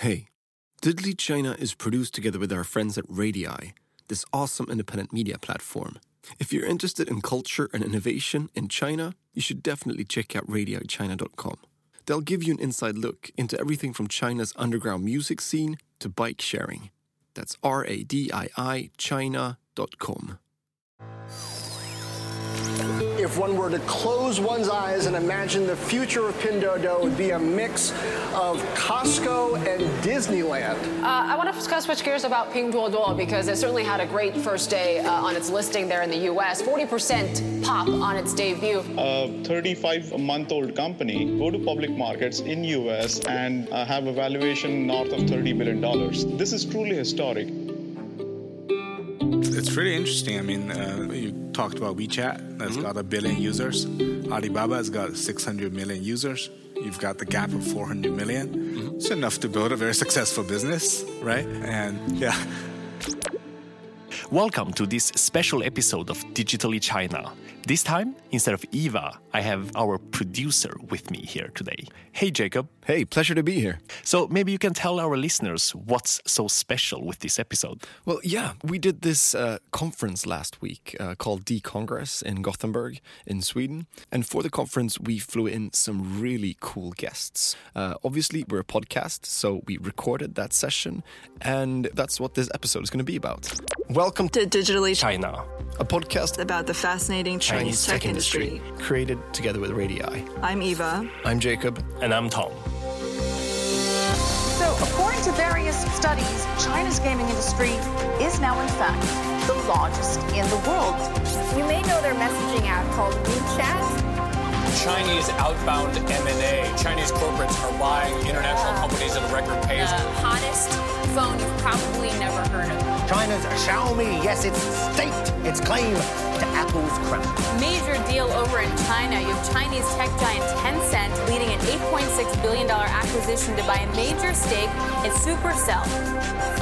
Hey, Digitally China is produced together with our friends at Radii, this awesome independent media platform. If you're interested in culture and innovation in China, you should definitely check out radiichina.com. They'll give you an inside look into everything from China's underground music scene to bike sharing. That's R A D I I China.com. If one were to close one's eyes and imagine the future of Pinduoduo, it would be a mix of Costco and Disneyland. Uh, I want to discuss, switch gears about Pinduoduo because it certainly had a great first day uh, on its listing there in the U.S. 40% pop on its debut. A 35-month-old company go to public markets in U.S. and uh, have a valuation north of 30 billion dollars. This is truly historic. It's really interesting. I mean, uh, you talked about WeChat, that's mm-hmm. got a billion users. Alibaba has got 600 million users. You've got the gap of 400 million. Mm-hmm. It's enough to build a very successful business, right? And yeah. Welcome to this special episode of Digitally China. This time, instead of Eva, I have our producer with me here today. Hey, Jacob. Hey, pleasure to be here. So, maybe you can tell our listeners what's so special with this episode. Well, yeah, we did this uh, conference last week uh, called D-Congress in Gothenburg in Sweden. And for the conference, we flew in some really cool guests. Uh, obviously, we're a podcast, so we recorded that session. And that's what this episode is going to be about. Welcome to Digitally China, a podcast about the fascinating Chinese, Chinese tech, tech industry. industry, created together with Radii. I'm Eva. I'm Jacob. And I'm Tom. So, according to various studies, China's gaming industry is now, in fact, the largest in the world. You may know their messaging app called WeChat. Chinese outbound M&A. Chinese corporates are buying international uh, companies at a record pace. The hottest phone you've probably never heard of. China's Xiaomi, yes, it's staked its claim to Apple's crown. Major deal over in China. You have Chinese tech giant Tencent leading an $8.6 billion acquisition to buy a major stake in Supercell.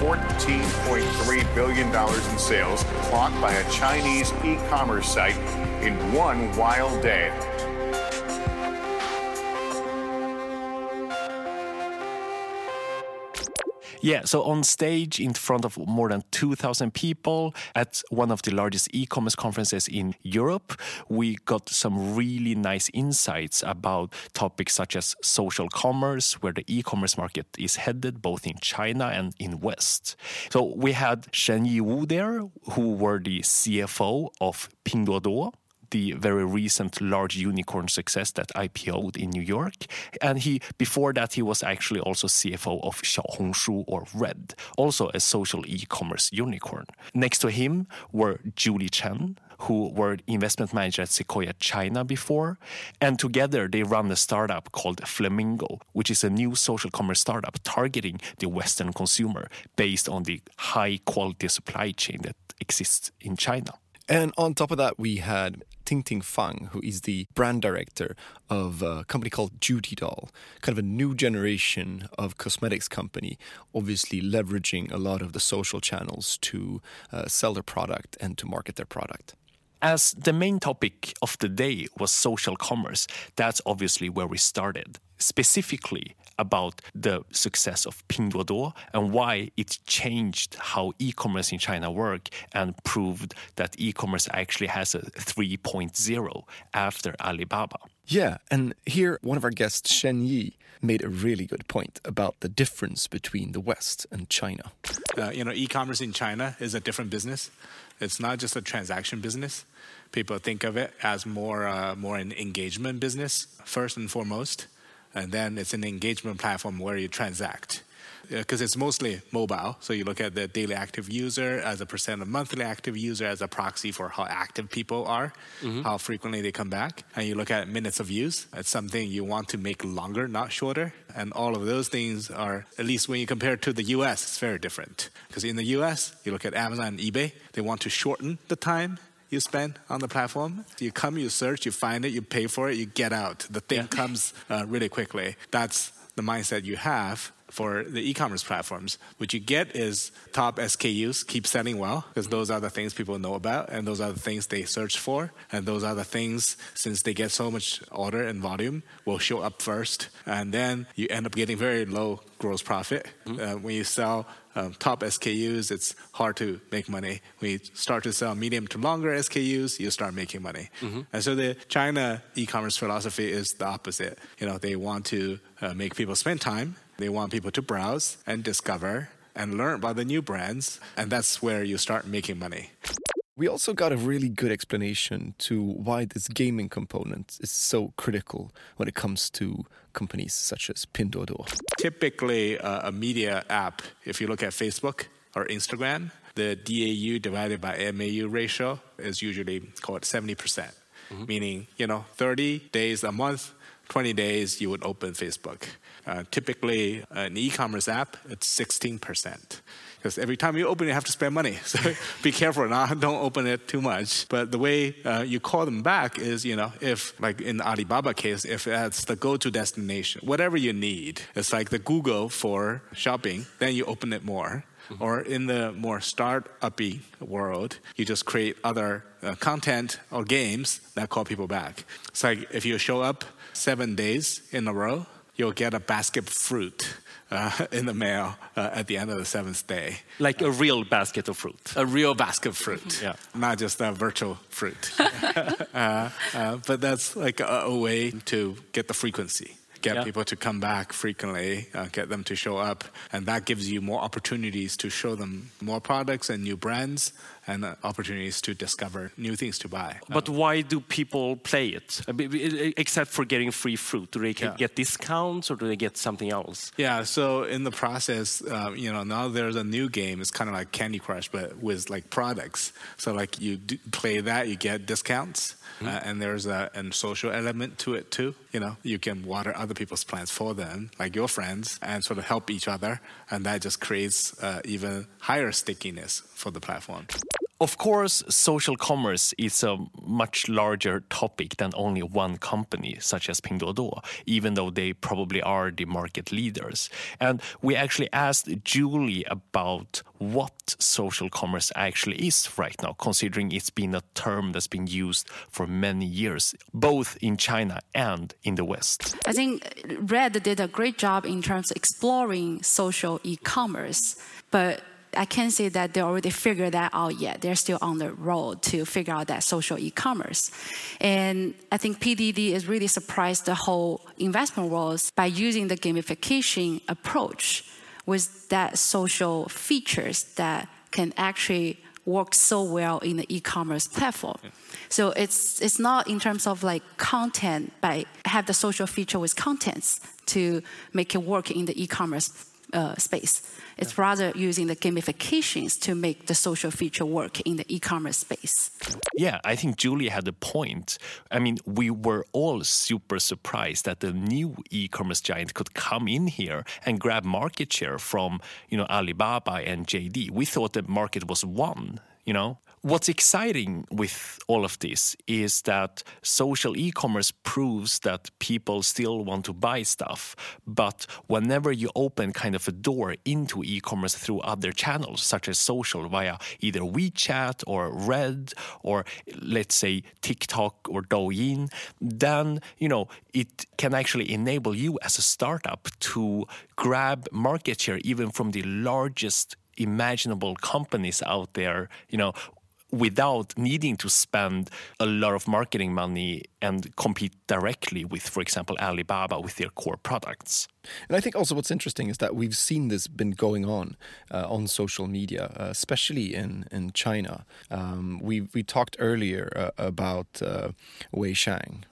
$14.3 billion in sales clocked by a Chinese e commerce site in one wild day. Yeah, so on stage in front of more than 2,000 people at one of the largest e commerce conferences in Europe, we got some really nice insights about topics such as social commerce, where the e commerce market is headed both in China and in West. So we had Shen Yi Wu there, who were the CFO of Pinduoduo the very recent large unicorn success that IPO'd in New York. And he before that he was actually also CFO of Xiaohongshu or Red, also a social e-commerce unicorn. Next to him were Julie Chen, who were investment manager at Sequoia China before. And together they run a startup called Flamingo, which is a new social commerce startup targeting the Western consumer based on the high quality supply chain that exists in China. And on top of that, we had Tingting Fang, who is the brand director of a company called Judy Doll, kind of a new generation of cosmetics company, obviously leveraging a lot of the social channels to uh, sell their product and to market their product. As the main topic of the day was social commerce, that's obviously where we started specifically about the success of Pinduoduo and why it changed how e-commerce in China work and proved that e-commerce actually has a 3.0 after Alibaba. Yeah, and here one of our guests, Shen Yi, made a really good point about the difference between the West and China. Uh, you know, e-commerce in China is a different business. It's not just a transaction business. People think of it as more uh, more an engagement business first and foremost and then it's an engagement platform where you transact because it's mostly mobile. So you look at the daily active user as a percent of monthly active user as a proxy for how active people are, mm-hmm. how frequently they come back. And you look at minutes of use. It's something you want to make longer, not shorter. And all of those things are, at least when you compare it to the US, it's very different. Because in the US, you look at Amazon and eBay, they want to shorten the time you spend on the platform. You come, you search, you find it, you pay for it, you get out. The thing yeah. comes uh, really quickly. That's the mindset you have. For the e-commerce platforms. What you get is top SKUs keep selling well because those are the things people know about and those are the things they search for and those are the things since they get so much order and volume will show up first and then you end up getting very low gross profit mm-hmm. uh, when you sell um, top SKUs, it's hard to make money. When you start to sell medium to longer SKUs, you start making money. Mm-hmm. And so the China e-commerce philosophy is the opposite. You know, they want to uh, make people spend time. They want people to browse and discover and learn about the new brands, and that's where you start making money. We also got a really good explanation to why this gaming component is so critical when it comes to companies such as Pinduoduo. Typically, uh, a media app, if you look at Facebook or Instagram, the DAU divided by MAU ratio is usually called 70%, percent mm-hmm. meaning, you know, 30 days a month, 20 days you would open Facebook. Uh, typically, an e commerce app, it's 16% because every time you open it, you have to spend money. So be careful now. Don't open it too much. But the way uh, you call them back is, you know, if like in Alibaba case, if that's the go-to destination, whatever you need, it's like the Google for shopping. Then you open it more. Mm-hmm. Or in the more start-uppy world, you just create other uh, content or games that call people back. It's like if you show up seven days in a row, you'll get a basket of fruit uh, in the mail uh, at the end of the seventh day. Like a real basket of fruit. A real basket of fruit. yeah. Not just a virtual fruit. uh, uh, but that's like a, a, way to get the frequency. Get yeah. people to come back frequently, uh, get them to show up, and that gives you more opportunities to show them more products and new brands, and uh, opportunities to discover new things to buy. But why do people play it? Except for getting free fruit, do they yeah. get discounts or do they get something else? Yeah. So in the process, uh, you know, now there's a new game. It's kind of like Candy Crush, but with like products. So like you play that, you get discounts. Mm-hmm. Uh, and there's a, a social element to it too. You know, you can water other people's plans for them, like your friends, and sort of help each other, and that just creates uh, even higher stickiness for the platform. Of course, social commerce is a much larger topic than only one company, such as Pinduoduo, even though they probably are the market leaders. And we actually asked Julie about what social commerce actually is right now, considering it's been a term that's been used for many years, both in China and in the West. I think Red did a great job in terms of exploring social e commerce, but I can't say that they already figured that out yet. They're still on the road to figure out that social e-commerce. And I think PDD is really surprised the whole investment world by using the gamification approach with that social features that can actually work so well in the e-commerce platform. So it's it's not in terms of like content, but have the social feature with contents to make it work in the e-commerce uh, space. It's yeah. rather using the gamifications to make the social feature work in the e-commerce space. Yeah, I think Julia had a point. I mean, we were all super surprised that the new e-commerce giant could come in here and grab market share from, you know, Alibaba and JD. We thought the market was won, you know, What's exciting with all of this is that social e commerce proves that people still want to buy stuff. But whenever you open kind of a door into e commerce through other channels, such as social via either WeChat or Red or let's say TikTok or Douyin, then, you know, it can actually enable you as a startup to grab market share even from the largest imaginable companies out there, you know, without needing to spend a lot of marketing money and compete directly with, for example, Alibaba with their core products. And I think also what's interesting is that we've seen this been going on uh, on social media, uh, especially in in China. Um, we we talked earlier uh, about uh, Wei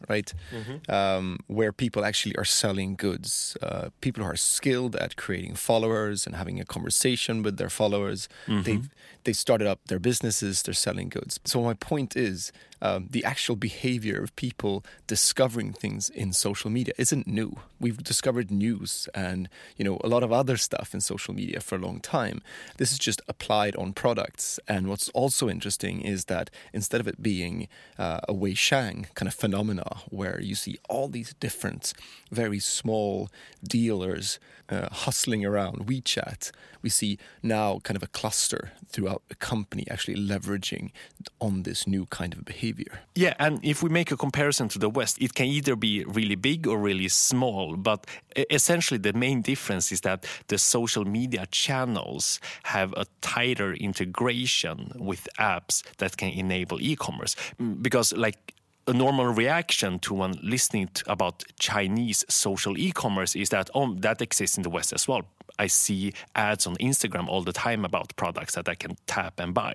right? Mm-hmm. Um, where people actually are selling goods. Uh, people who are skilled at creating followers and having a conversation with their followers. Mm-hmm. They they started up their businesses. They're selling goods. So my point is, um, the actual behavior of people discovering things in social media isn't new. We've discovered news and you know a lot of other stuff in social media for a long time. This is just applied on products. And what's also interesting is that instead of it being uh, a Wei Shang kind of phenomena where you see all these different, very small dealers uh, hustling around WeChat, we see now kind of a cluster throughout the company actually leveraging on this new kind of behavior. Yeah, and if we make a comparison to the West, it can either be really big or really small. But essentially, the main difference is that the social media channels have a tighter integration with apps that can enable e commerce. Mm, because, like, a normal reaction to one listening to about Chinese social e-commerce is that oh that exists in the West as well. I see ads on Instagram all the time about products that I can tap and buy,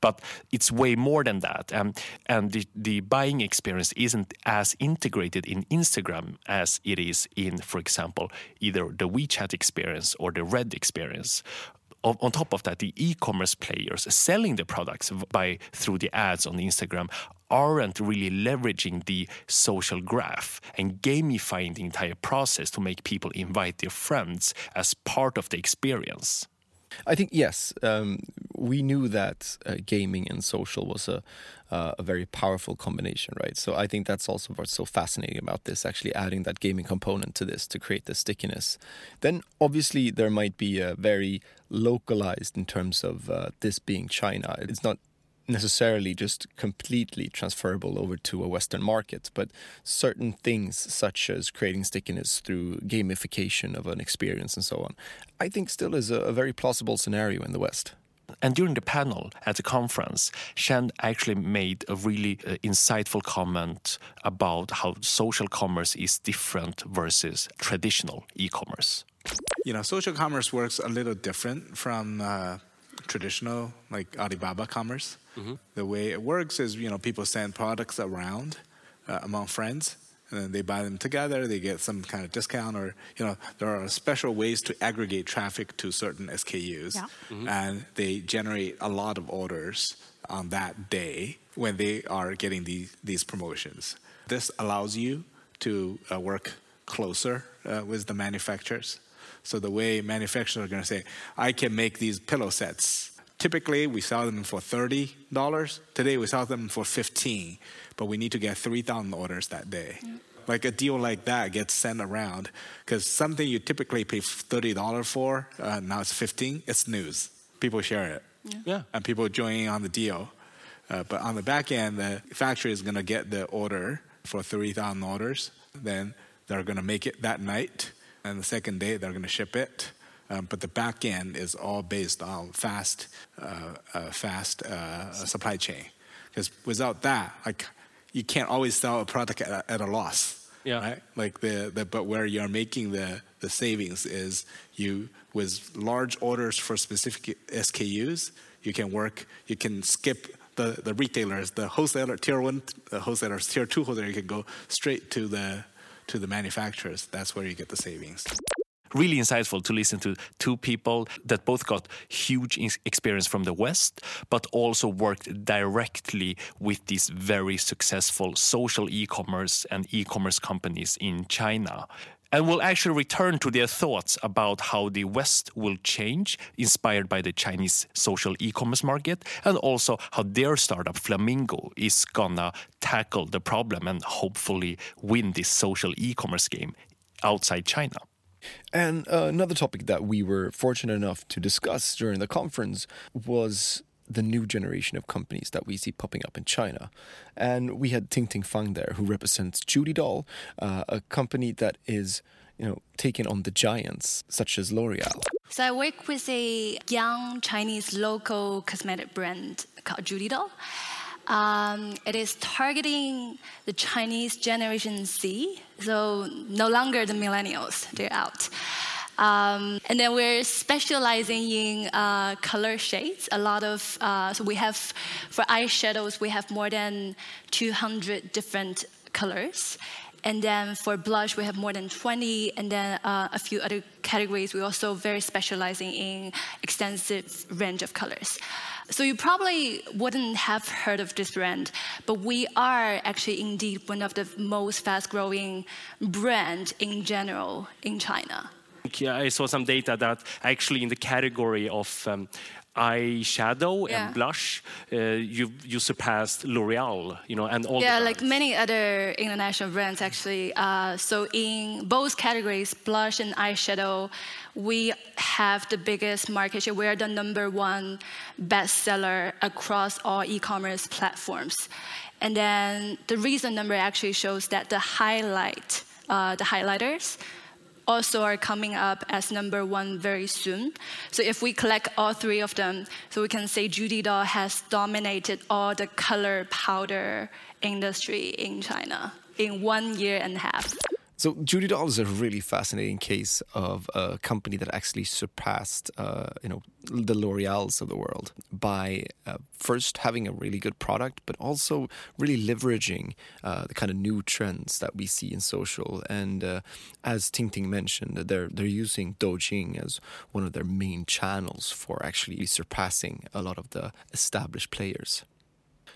but it's way more than that. Um, and the, the buying experience isn't as integrated in Instagram as it is in, for example, either the WeChat experience or the Red experience on top of that, the e-commerce players selling the products by through the ads on Instagram aren't really leveraging the social graph and gamifying the entire process to make people invite their friends as part of the experience. I think yes, um, we knew that uh, gaming and social was a uh, a very powerful combination, right? So I think that's also what's so fascinating about this, actually adding that gaming component to this to create the stickiness. Then obviously there might be a very localized in terms of uh, this being China. It's not necessarily just completely transferable over to a Western market, but certain things such as creating stickiness through gamification of an experience and so on, I think still is a, a very plausible scenario in the West. And during the panel at the conference, Shen actually made a really uh, insightful comment about how social commerce is different versus traditional e commerce. You know, social commerce works a little different from uh, traditional, like Alibaba commerce. Mm-hmm. The way it works is, you know, people send products around uh, among friends, and then they buy them together. They get some kind of discount, or you know, there are special ways to aggregate traffic to certain SKUs, yeah. mm-hmm. and they generate a lot of orders on that day when they are getting these these promotions. This allows you to uh, work closer uh, with the manufacturers. So the way manufacturers are going to say, I can make these pillow sets Typically, we sell them for $30. Today, we sell them for 15 but we need to get 3,000 orders that day. Like a deal like that gets sent around because something you typically pay $30 for, uh, now it's 15 it's news. People share it. Yeah. yeah. And people join on the deal. Uh, but on the back end, the factory is going to get the order for 3,000 orders. Then they're going to make it that night. And the second day, they're going to ship it. Um, but the back end is all based on fast, uh, uh, fast uh, supply chain. Because without that, like you can't always sell a product at a, at a loss. Yeah. Right. Like the, the but where you're making the the savings is you with large orders for specific SKUs, you can work. You can skip the, the retailers, the wholesaler, tier one the wholesalers, tier two wholesaler. You can go straight to the to the manufacturers. That's where you get the savings really insightful to listen to two people that both got huge experience from the West, but also worked directly with these very successful social e commerce and e commerce companies in China. And we'll actually return to their thoughts about how the West will change, inspired by the Chinese social e commerce market, and also how their startup Flamingo is gonna tackle the problem and hopefully win this social e commerce game outside China. And uh, another topic that we were fortunate enough to discuss during the conference was the new generation of companies that we see popping up in China. And we had Ting Ting Fang there, who represents Judy Doll, uh, a company that is you know, taking on the giants such as L'Oreal. So I work with a young Chinese local cosmetic brand called Judy Doll. Um, it is targeting the Chinese Generation Z, so no longer the millennials, they're out. Um, and then we're specializing in uh, color shades. A lot of, uh, so we have, for eyeshadows, we have more than 200 different colors. And then for blush, we have more than 20, and then uh, a few other categories. We're also very specializing in extensive range of colors. So you probably wouldn't have heard of this brand, but we are actually indeed one of the most fast-growing brand in general in China. I saw some data that actually in the category of um, eyeshadow Yeah. and blush, uh, you you surpassed L'Oreal, you know, and all. yeah, like many other international brands actually. Uh, so in both categories, blush and eyeshadow, we have the biggest market share. We are the number one bestseller across all e-commerce platforms. And then the recent number actually shows that the highlight, uh, the highlighters, also are coming up as number one very soon. So if we collect all three of them, so we can say Judy Doll has dominated all the color powder industry in China in one year and a half. So Judy Doll is a really fascinating case of a company that actually surpassed, uh, you know, the L'Oreals of the world by uh, first having a really good product, but also really leveraging uh, the kind of new trends that we see in social. And uh, as Ting Ting mentioned, they're they're using Douyin as one of their main channels for actually surpassing a lot of the established players.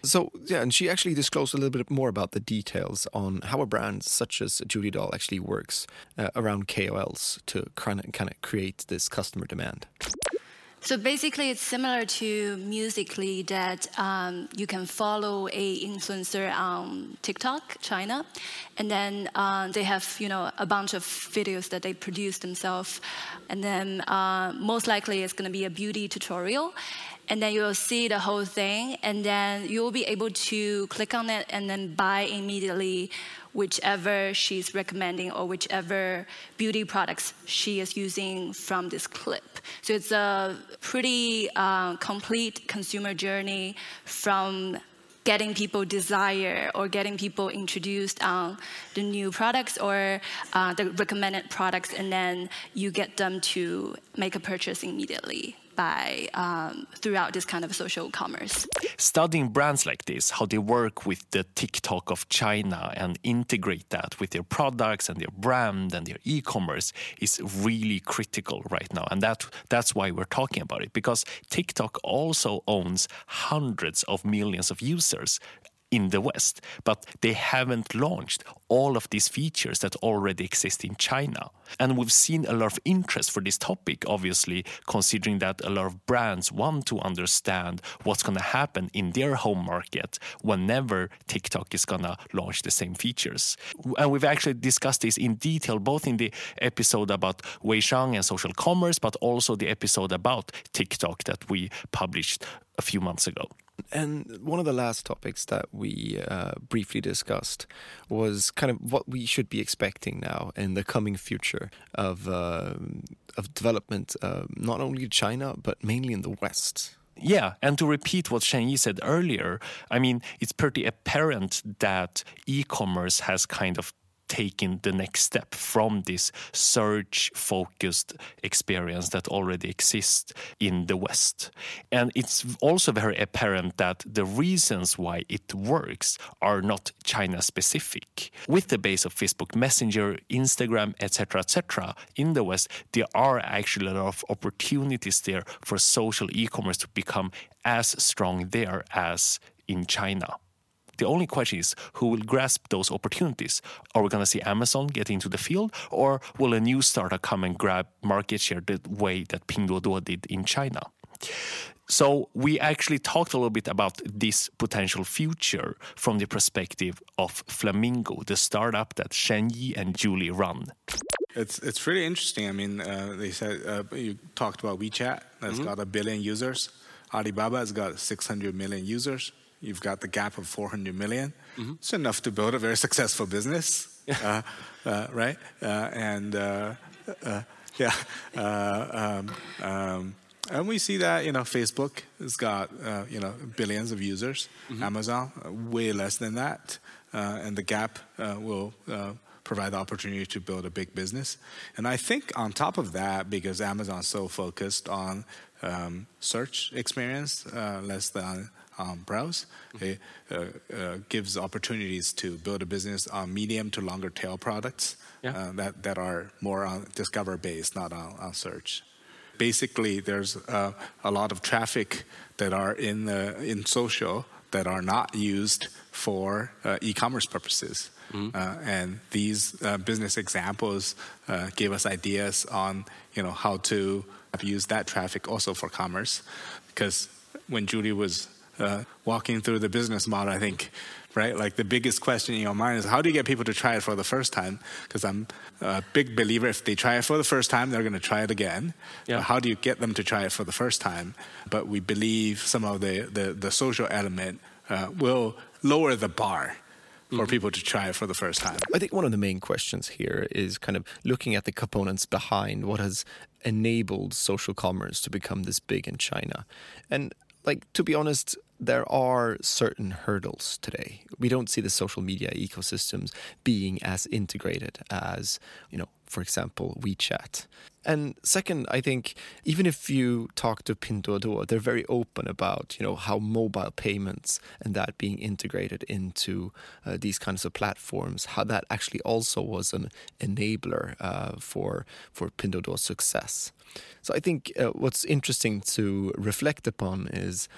So yeah, and she actually disclosed a little bit more about the details on how a brand such as Judy Doll actually works uh, around KOLs to kind of kind of create this customer demand. So basically, it's similar to Musical.ly that um, you can follow a influencer on TikTok, China, and then uh, they have you know a bunch of videos that they produce themselves, and then uh, most likely it's going to be a beauty tutorial, and then you'll see the whole thing, and then you'll be able to click on it and then buy immediately whichever she's recommending or whichever beauty products she is using from this clip. So it's a pretty uh, complete consumer journey from getting people desire or getting people introduced on the new products or uh, the recommended products, and then you get them to make a purchase immediately by um, throughout this kind of social commerce. Studying brands like this, how they work with the TikTok of China and integrate that with their products and their brand and their e-commerce is really critical right now. And that that's why we're talking about it because TikTok also owns hundreds of millions of users in the West, but they haven't launched all of these features that already exist in China. And we've seen a lot of interest for this topic, obviously, considering that a lot of brands want to understand what's going to happen in their home market whenever TikTok is going to launch the same features. And we've actually discussed this in detail, both in the episode about Weishang and social commerce, but also the episode about TikTok that we published a few months ago. And one of the last topics that we uh, briefly discussed was kind of what we should be expecting now in the coming future of uh, of development, uh, not only in China but mainly in the West. Yeah, and to repeat what Shen Yi said earlier, I mean, it's pretty apparent that e-commerce has kind of taken the next step from this search focused experience that already exists in the West. And it's also very apparent that the reasons why it works are not China specific. With the base of Facebook Messenger, Instagram, etc., etc., in the West, there are actually a lot of opportunities there for social e commerce to become as strong there as in China. The only question is who will grasp those opportunities? Are we going to see Amazon get into the field, or will a new startup come and grab market share the way that Pinduoduo did in China? So we actually talked a little bit about this potential future from the perspective of Flamingo, the startup that Shen Yi and Julie run. It's it's really interesting. I mean, uh, they said uh, you talked about WeChat that's Mhm. got a billion users. Alibaba has got 600 million users. You've got the gap of 400 million. It's enough to build a very successful business, uh, uh, right? Uh, and uh, uh, yeah, uh, um, um, and we see that you know Facebook has got uh, you know billions of users. Amazon uh, way less than that, uh, and the gap uh, will. Uh, provide the opportunity to build a big business. And I think on top of that, because Amazon's so focused on um, search experience, uh, less than on Browse. It uh, uh, gives opportunities to build a business on medium to longer tail products Yeah. uh, that, that are more on discover based, not on, on search. Basically, there's uh, a lot of traffic that are in, the, in social that are not used for uh, e-commerce purposes. Uh, and these uh, business examples uh, gave us ideas on you know how to use that traffic also for commerce because when Julie was uh, walking through the business model I think right? Like the biggest question in your mind is how do you get people to try it for the first time? Because I'm a big believer if they try it for the first time they're going to try it again. Yeah. How do you get them to try it for the first time? But we believe some of the the, the social element uh, will lower the bar for people to try it for the first time. I think one of the main questions here is kind of looking at the components behind what has enabled social commerce to become this big in China. And like to be honest, there are certain hurdles today. We don't see the social media ecosystems being as integrated as, you know, for example, WeChat. And second, I think even if you talk to Pinduoduo, they're very open about you know how mobile payments and that being integrated into uh, these kinds of platforms, how that actually also was an enabler uh, for for Pinduoduo's success. So I think uh, what's interesting to reflect upon is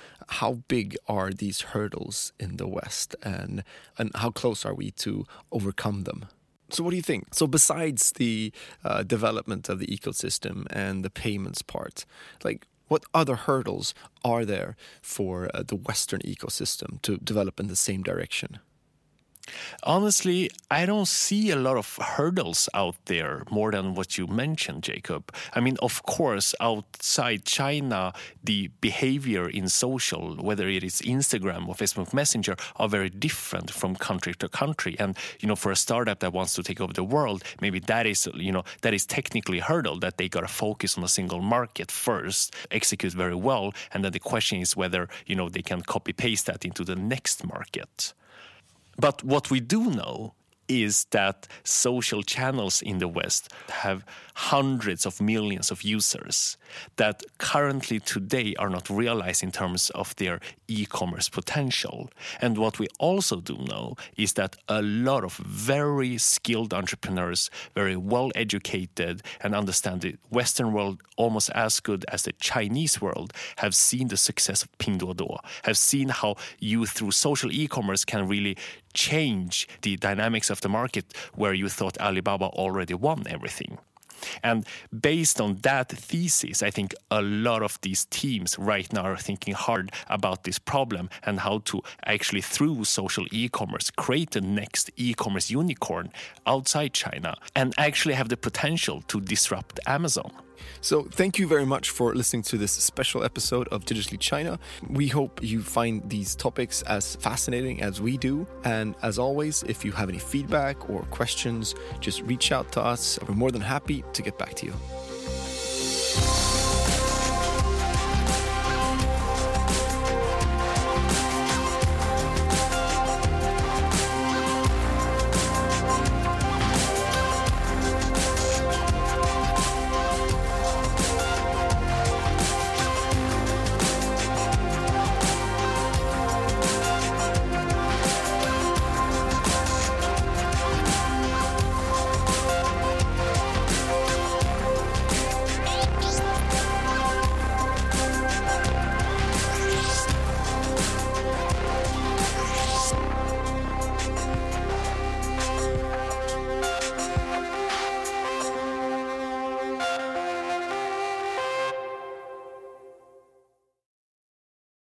how big are these hurdles in the West, and and how close are we to overcome them. So, what do you think? So, besides the uh, development of the ecosystem and the payments part, like what other hurdles are there for uh, the Western ecosystem to develop in the same direction? Honestly, I don't see a lot of hurdles out there more than what you mentioned, Jacob. I mean, of course, outside China, the behavior in social, whether it is Instagram or Facebook Messenger, are very different from country to country. And you know, for a startup that wants to take over the world, maybe that is you know that is technically a hurdle that they got to focus on a single market first, execute very well, and then the question is whether you know they can copy paste that into the next market. But what we do know is that social channels in the West have hundreds of millions of users that currently today are not realized in terms of their e-commerce potential. And what we also do know is that a lot of very skilled entrepreneurs, very well educated and understand the Western world almost as good as the Chinese world have seen the success of Pinduoduo, have seen how you through social e-commerce can really change the dynamics of the market where you thought Alibaba already won everything. And based on that thesis, I think a lot of these teams right now are thinking hard about this problem and how to actually, through social e commerce, create the next e commerce unicorn outside China and actually have the potential to disrupt Amazon. So, thank you very much for listening to this special episode of Digitally China. We hope you find these topics as fascinating as we do. And as always, if you have any feedback or questions, just reach out to us. We're more than happy to get back to you.